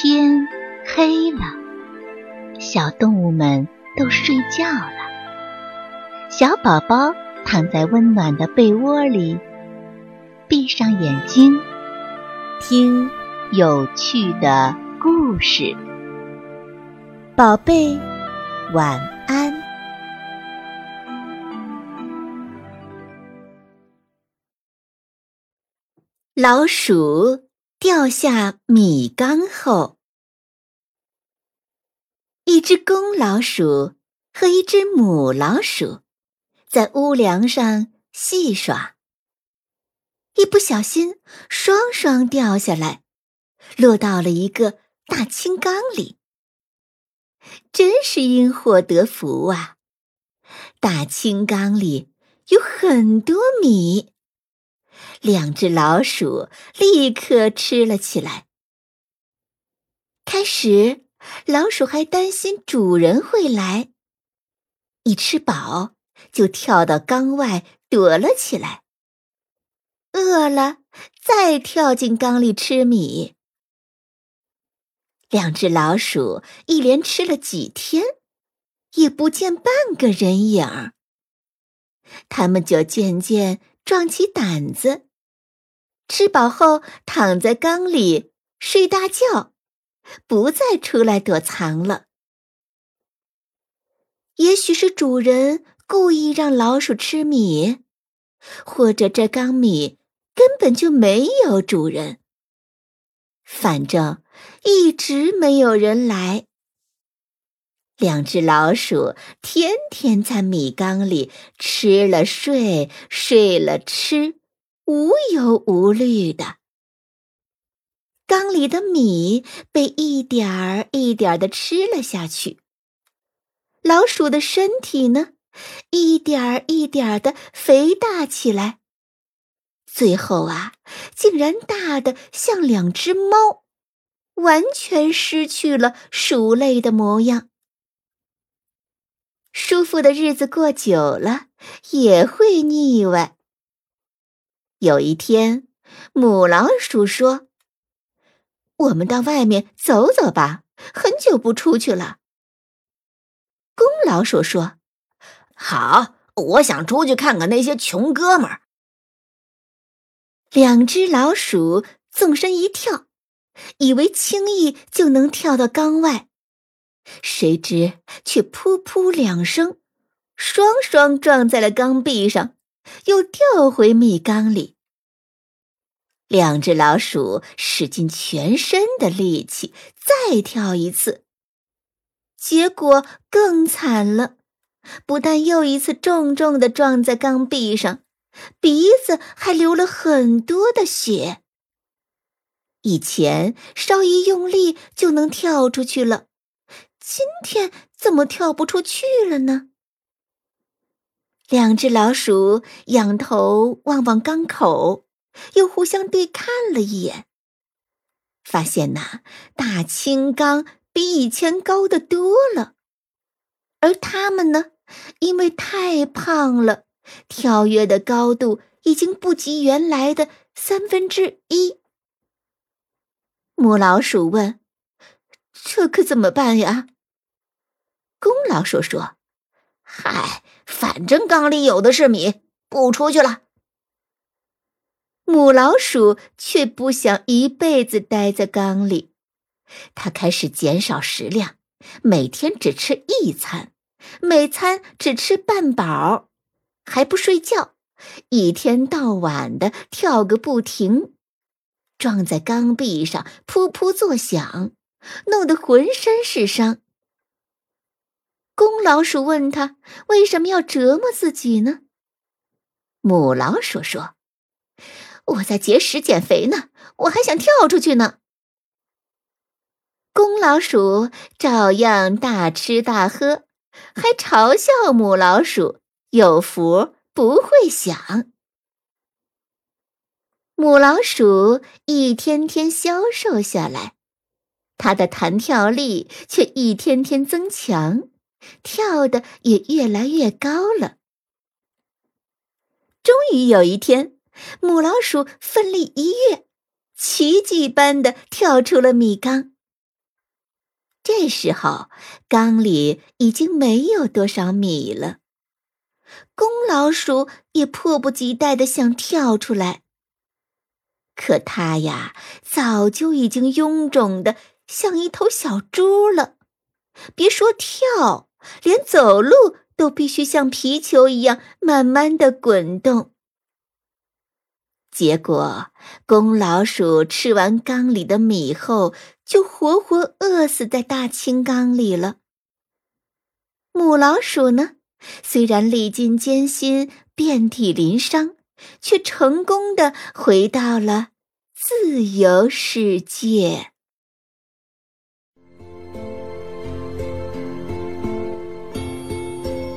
天黑了，小动物们都睡觉了。小宝宝躺在温暖的被窝里，闭上眼睛，听有趣的故事。宝贝，晚安。老鼠。掉下米缸后，一只公老鼠和一只母老鼠在屋梁上戏耍，一不小心双双掉下来，落到了一个大青缸里。真是因祸得福啊！大青缸里有很多米。两只老鼠立刻吃了起来。开始，老鼠还担心主人会来，一吃饱就跳到缸外躲了起来。饿了，再跳进缸里吃米。两只老鼠一连吃了几天，也不见半个人影儿。他们就渐渐壮起胆子。吃饱后，躺在缸里睡大觉，不再出来躲藏了。也许是主人故意让老鼠吃米，或者这缸米根本就没有主人。反正一直没有人来。两只老鼠天天在米缸里吃了睡，睡了吃。无忧无虑的，缸里的米被一点儿一点儿的吃了下去。老鼠的身体呢，一点儿一点儿的肥大起来，最后啊，竟然大的像两只猫，完全失去了鼠类的模样。舒服的日子过久了，也会腻歪。有一天，母老鼠说：“我们到外面走走吧，很久不出去了。”公老鼠说：“好，我想出去看看那些穷哥们儿。”两只老鼠纵身一跳，以为轻易就能跳到缸外，谁知却噗噗两声，双双撞在了缸壁上。又掉回米缸里。两只老鼠使尽全身的力气再跳一次，结果更惨了，不但又一次重重的撞在缸壁上，鼻子还流了很多的血。以前稍一用力就能跳出去了，今天怎么跳不出去了呢？两只老鼠仰头望望缸口，又互相对看了一眼，发现那大青缸比以前高的多了，而它们呢，因为太胖了，跳跃的高度已经不及原来的三分之一。母老鼠问：“这可怎么办呀？”公老鼠说：“嗨。”反正缸里有的是米，不出去了。母老鼠却不想一辈子待在缸里，它开始减少食量，每天只吃一餐，每餐只吃半饱，还不睡觉，一天到晚的跳个不停，撞在缸壁上噗噗作响，弄得浑身是伤。公老鼠问他：“为什么要折磨自己呢？”母老鼠说：“我在节食减肥呢，我还想跳出去呢。”公老鼠照样大吃大喝，还嘲笑母老鼠有福不会享。母老鼠一天天消瘦下来，它的弹跳力却一天天增强。跳的也越来越高了。终于有一天，母老鼠奋力一跃，奇迹般的跳出了米缸，这时候，缸里已经没有多少米了。公老鼠也迫不及待的想跳出来，可它呀，早就已经臃肿的像一头小猪了。别说跳，连走路都必须像皮球一样慢慢的滚动。结果，公老鼠吃完缸里的米后，就活活饿死在大青缸里了。母老鼠呢，虽然历尽艰辛，遍体鳞伤，却成功的回到了自由世界。